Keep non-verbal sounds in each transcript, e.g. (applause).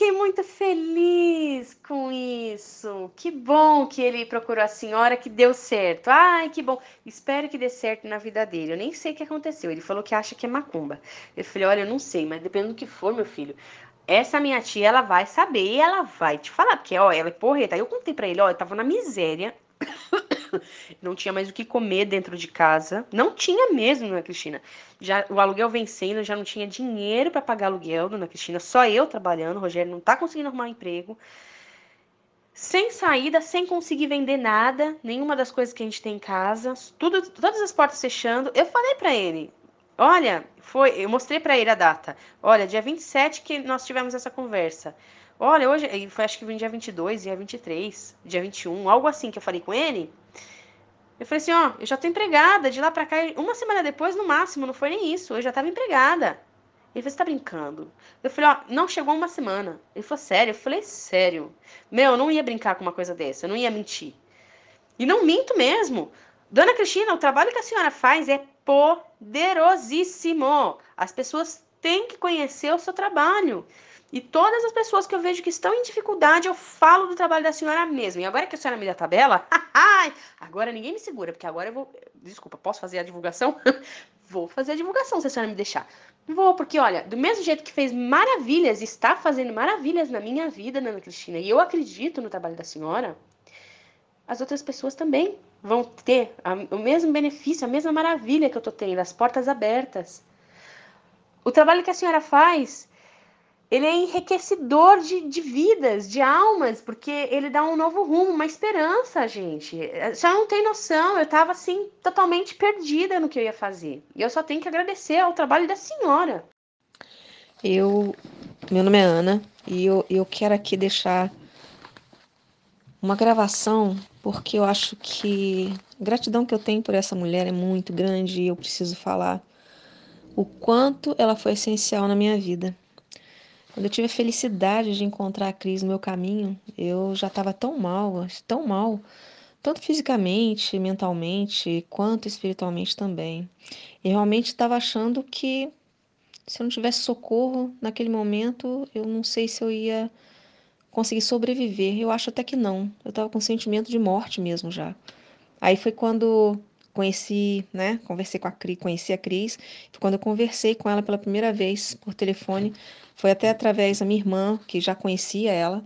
fiquei muito feliz com isso. Que bom que ele procurou a senhora que deu certo. Ai, que bom. Espero que dê certo na vida dele. Eu nem sei o que aconteceu. Ele falou que acha que é macumba. Eu falei, olha, eu não sei, mas dependendo do que for, meu filho, essa minha tia, ela vai saber e ela vai te falar, porque, ó, ela é porreta. Aí eu contei pra ele, ó, eu tava na miséria. (coughs) (laughs) não tinha mais o que comer dentro de casa. Não tinha mesmo, dona Cristina. Já, o aluguel vencendo, já não tinha dinheiro para pagar aluguel, dona Cristina. Só eu trabalhando, o Rogério não tá conseguindo arrumar um emprego. Sem saída, sem conseguir vender nada, nenhuma das coisas que a gente tem em casa, tudo, todas as portas fechando. Eu falei para ele, olha, foi, eu mostrei para ele a data. Olha, dia 27 que nós tivemos essa conversa. Olha, hoje, foi acho que dia 22, dia 23, dia 21, algo assim que eu falei com ele. Eu falei assim, ó, eu já tô empregada, de lá pra cá, uma semana depois, no máximo, não foi nem isso, eu já tava empregada. Ele falou, você tá brincando? Eu falei, ó, não chegou uma semana. Ele falou, sério? Eu falei, sério. Meu, eu não ia brincar com uma coisa dessa, eu não ia mentir. E não minto mesmo. Dona Cristina, o trabalho que a senhora faz é poderosíssimo. As pessoas têm que conhecer o seu trabalho. E todas as pessoas que eu vejo que estão em dificuldade, eu falo do trabalho da senhora mesmo. E agora que a senhora me dá a tabela, (laughs) agora ninguém me segura, porque agora eu vou. Desculpa, posso fazer a divulgação? (laughs) vou fazer a divulgação se a senhora me deixar. Vou, porque olha, do mesmo jeito que fez maravilhas, está fazendo maravilhas na minha vida, Ana Cristina, e eu acredito no trabalho da senhora, as outras pessoas também vão ter a, o mesmo benefício, a mesma maravilha que eu estou tendo, as portas abertas. O trabalho que a senhora faz ele é enriquecedor de, de vidas, de almas, porque ele dá um novo rumo, uma esperança, gente. Você não tem noção, eu estava assim, totalmente perdida no que eu ia fazer. E eu só tenho que agradecer ao trabalho da senhora. Eu, meu nome é Ana, e eu, eu quero aqui deixar uma gravação, porque eu acho que a gratidão que eu tenho por essa mulher é muito grande e eu preciso falar o quanto ela foi essencial na minha vida. Quando eu tive a felicidade de encontrar a Cris no meu caminho, eu já estava tão mal, tão mal, tanto fisicamente, mentalmente, quanto espiritualmente também. E realmente estava achando que se eu não tivesse socorro naquele momento, eu não sei se eu ia conseguir sobreviver. Eu acho até que não. Eu estava com sentimento de morte mesmo já. Aí foi quando conheci, né, conversei com a Cris, conheci a Cris, foi quando eu conversei com ela pela primeira vez por telefone foi até através da minha irmã, que já conhecia ela,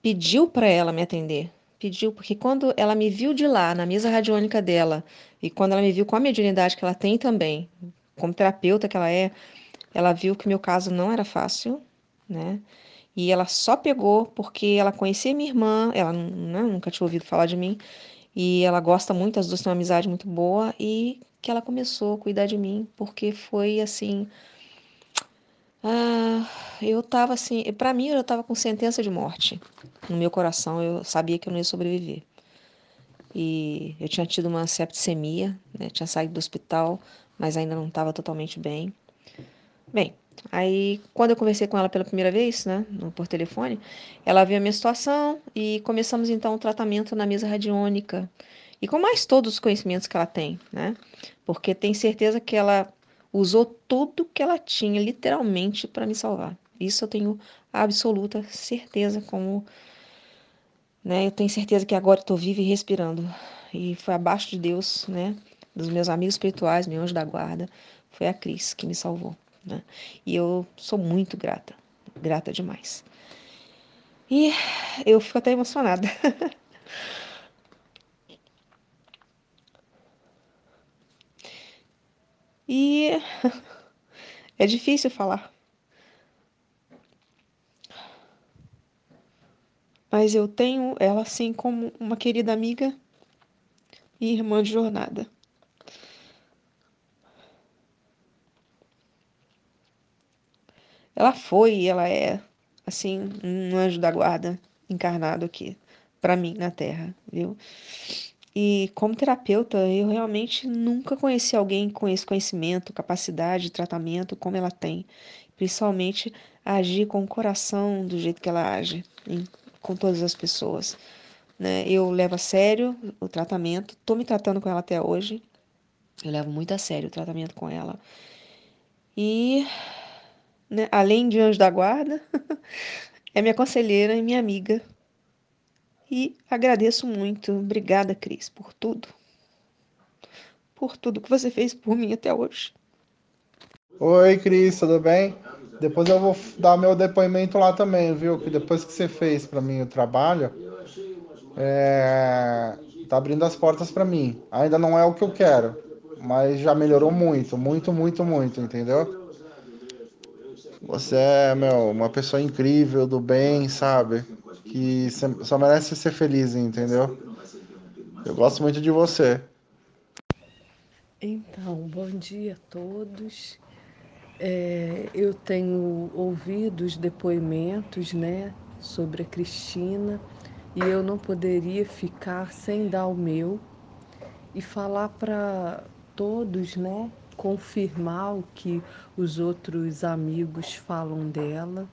pediu para ela me atender. Pediu, porque quando ela me viu de lá, na mesa radiônica dela, e quando ela me viu com a mediunidade que ela tem também, como terapeuta que ela é, ela viu que meu caso não era fácil, né? E ela só pegou porque ela conhecia minha irmã, ela né, nunca tinha ouvido falar de mim, e ela gosta muito, as duas têm uma amizade muito boa, e que ela começou a cuidar de mim, porque foi assim ah, eu tava assim, para mim eu tava com sentença de morte no meu coração, eu sabia que eu não ia sobreviver. E eu tinha tido uma septicemia, né? Tinha saído do hospital, mas ainda não estava totalmente bem. Bem, aí quando eu conversei com ela pela primeira vez, né, por telefone, ela viu a minha situação e começamos então o tratamento na mesa radiônica. E com mais todos os conhecimentos que ela tem, né? Porque tem certeza que ela usou tudo que ela tinha, literalmente, para me salvar. Isso eu tenho absoluta certeza, como né, eu tenho certeza que agora estou viva e respirando. E foi abaixo de Deus, né, dos meus amigos espirituais, meu anjo da guarda, foi a Cris que me salvou. Né? E eu sou muito grata, grata demais. E eu fico até emocionada. (laughs) E (laughs) é difícil falar. Mas eu tenho ela assim como uma querida amiga e irmã de jornada. Ela foi e ela é assim um anjo da guarda encarnado aqui para mim na Terra, viu? E como terapeuta, eu realmente nunca conheci alguém com esse conhecimento, capacidade de tratamento como ela tem. Principalmente agir com o coração do jeito que ela age com todas as pessoas. Né? Eu levo a sério o tratamento, estou me tratando com ela até hoje. Eu levo muito a sério o tratamento com ela. E, né, além de anjo da guarda, (laughs) é minha conselheira e minha amiga. E agradeço muito. Obrigada, Cris, por tudo. Por tudo que você fez por mim até hoje. Oi, Cris, tudo bem? Depois eu vou dar meu depoimento lá também, viu? Que depois que você fez para mim o trabalho, é... tá abrindo as portas para mim. Ainda não é o que eu quero, mas já melhorou muito, muito, muito, muito, entendeu? Você é, meu, uma pessoa incrível, do bem, sabe? Que só merece ser feliz, entendeu? Eu gosto muito de você. Então, bom dia a todos. É, eu tenho ouvido os depoimentos, né, sobre a Cristina e eu não poderia ficar sem dar o meu e falar para todos, né, confirmar o que os outros amigos falam dela,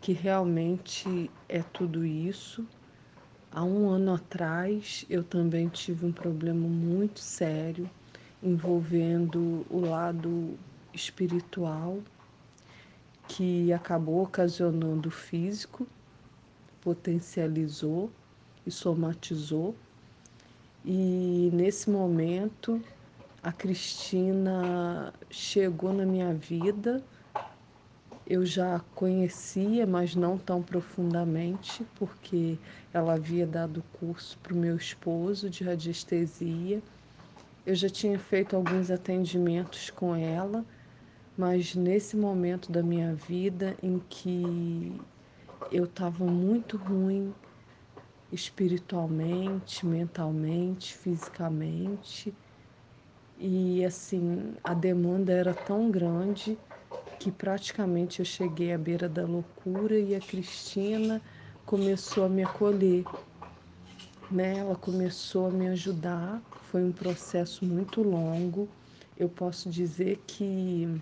que realmente é tudo isso. Há um ano atrás eu também tive um problema muito sério envolvendo o lado espiritual que acabou ocasionando o físico, potencializou e somatizou. E nesse momento a Cristina chegou na minha vida. Eu já conhecia, mas não tão profundamente, porque ela havia dado curso para o meu esposo de radiestesia. Eu já tinha feito alguns atendimentos com ela, mas nesse momento da minha vida em que eu estava muito ruim espiritualmente, mentalmente, fisicamente, e assim, a demanda era tão grande que praticamente eu cheguei à beira da loucura e a Cristina começou a me acolher. Né? Ela começou a me ajudar. Foi um processo muito longo. Eu posso dizer que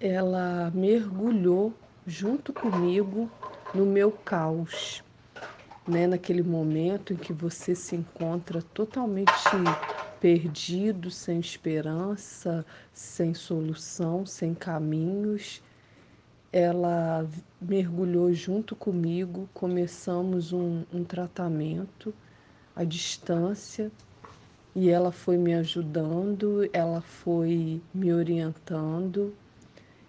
ela mergulhou junto comigo no meu caos, né? Naquele momento em que você se encontra totalmente perdido, sem esperança, sem solução, sem caminhos. Ela mergulhou junto comigo, começamos um, um tratamento à distância e ela foi me ajudando, ela foi me orientando.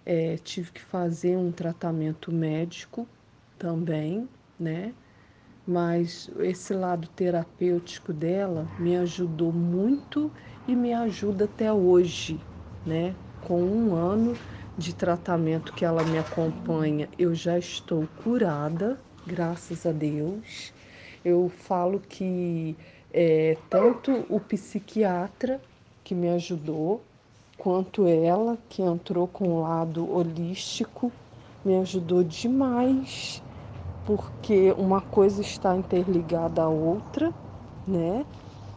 É, tive que fazer um tratamento médico também, né? Mas esse lado terapêutico dela me ajudou muito e me ajuda até hoje, né? Com um ano de tratamento que ela me acompanha, eu já estou curada, graças a Deus. Eu falo que é, tanto o psiquiatra que me ajudou, quanto ela que entrou com o lado holístico, me ajudou demais porque uma coisa está interligada à outra, né?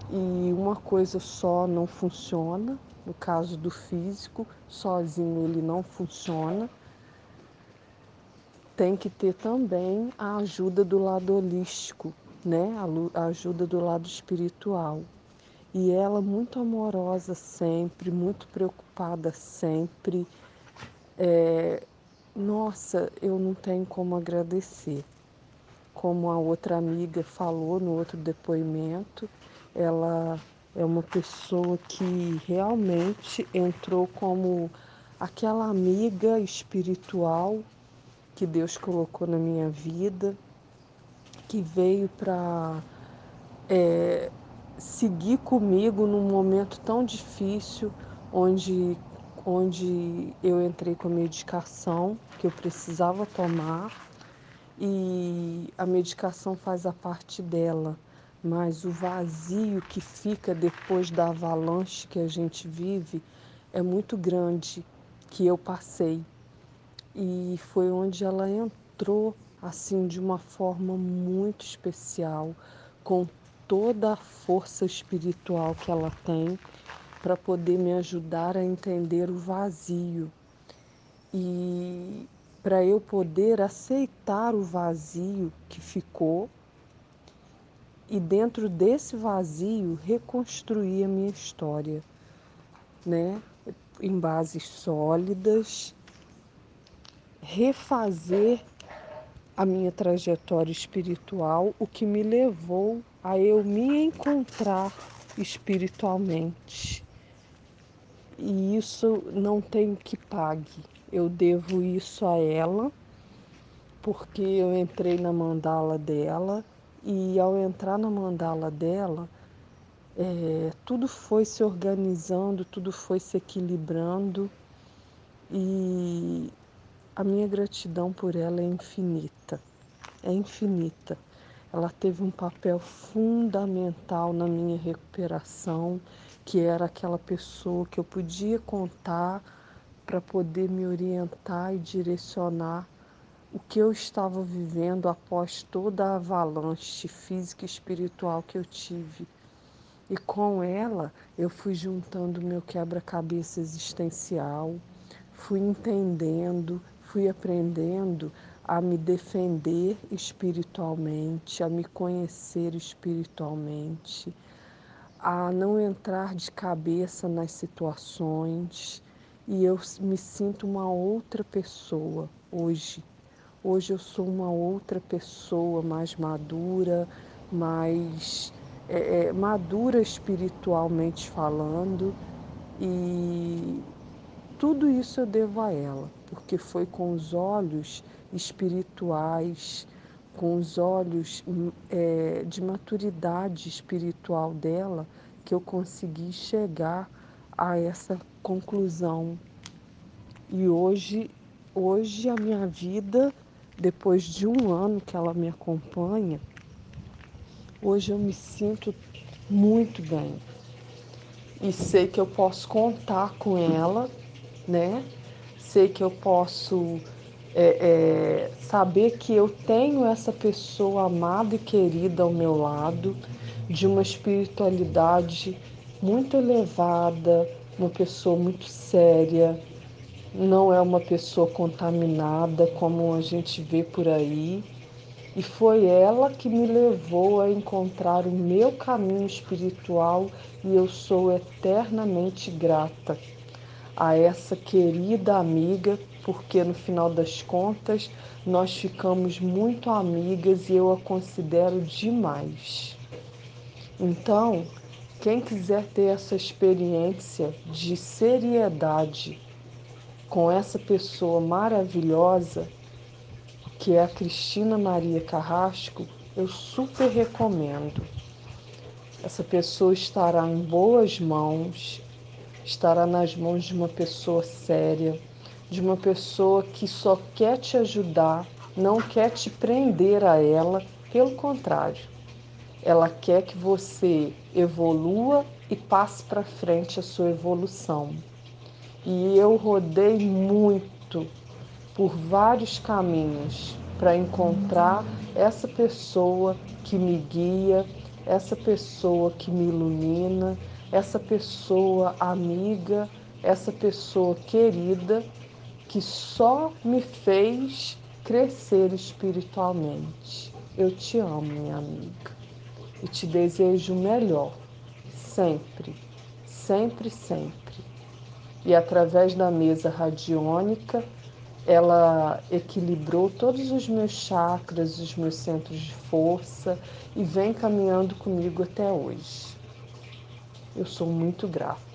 E uma coisa só não funciona. No caso do físico, sozinho ele não funciona. Tem que ter também a ajuda do lado holístico, né? A ajuda do lado espiritual. E ela muito amorosa sempre, muito preocupada sempre. É... Nossa, eu não tenho como agradecer como a outra amiga falou no outro depoimento, ela é uma pessoa que realmente entrou como aquela amiga espiritual que Deus colocou na minha vida, que veio para é, seguir comigo num momento tão difícil, onde, onde eu entrei com a medicação que eu precisava tomar e a medicação faz a parte dela, mas o vazio que fica depois da avalanche que a gente vive é muito grande que eu passei. E foi onde ela entrou assim de uma forma muito especial, com toda a força espiritual que ela tem para poder me ajudar a entender o vazio. E para eu poder aceitar o vazio que ficou e dentro desse vazio reconstruir a minha história, né? Em bases sólidas, refazer a minha trajetória espiritual, o que me levou a eu me encontrar espiritualmente. E isso não tem que pague. Eu devo isso a ela, porque eu entrei na mandala dela e ao entrar na mandala dela, é, tudo foi se organizando, tudo foi se equilibrando e a minha gratidão por ela é infinita, é infinita. Ela teve um papel fundamental na minha recuperação, que era aquela pessoa que eu podia contar para poder me orientar e direcionar o que eu estava vivendo após toda a avalanche física e espiritual que eu tive. E com ela eu fui juntando meu quebra-cabeça existencial, fui entendendo, fui aprendendo a me defender espiritualmente, a me conhecer espiritualmente, a não entrar de cabeça nas situações. E eu me sinto uma outra pessoa hoje. Hoje eu sou uma outra pessoa mais madura, mais é, é madura espiritualmente falando, e tudo isso eu devo a ela porque foi com os olhos espirituais, com os olhos é, de maturidade espiritual dela, que eu consegui chegar a essa conclusão. E hoje, hoje a minha vida, depois de um ano que ela me acompanha, hoje eu me sinto muito bem. E sei que eu posso contar com ela, né? sei que eu posso é, é, saber que eu tenho essa pessoa amada e querida ao meu lado, de uma espiritualidade muito elevada, uma pessoa muito séria, não é uma pessoa contaminada como a gente vê por aí. E foi ela que me levou a encontrar o meu caminho espiritual e eu sou eternamente grata a essa querida amiga, porque no final das contas nós ficamos muito amigas e eu a considero demais. Então, quem quiser ter essa experiência de seriedade com essa pessoa maravilhosa, que é a Cristina Maria Carrasco, eu super recomendo. Essa pessoa estará em boas mãos, estará nas mãos de uma pessoa séria, de uma pessoa que só quer te ajudar, não quer te prender a ela, pelo contrário, ela quer que você evolua e passe para frente a sua evolução. E eu rodei muito por vários caminhos para encontrar essa pessoa que me guia, essa pessoa que me ilumina, essa pessoa amiga, essa pessoa querida que só me fez crescer espiritualmente. Eu te amo, minha amiga, e te desejo o melhor, sempre, sempre, sempre. E através da mesa radiônica, ela equilibrou todos os meus chakras, os meus centros de força e vem caminhando comigo até hoje. Eu sou muito grata.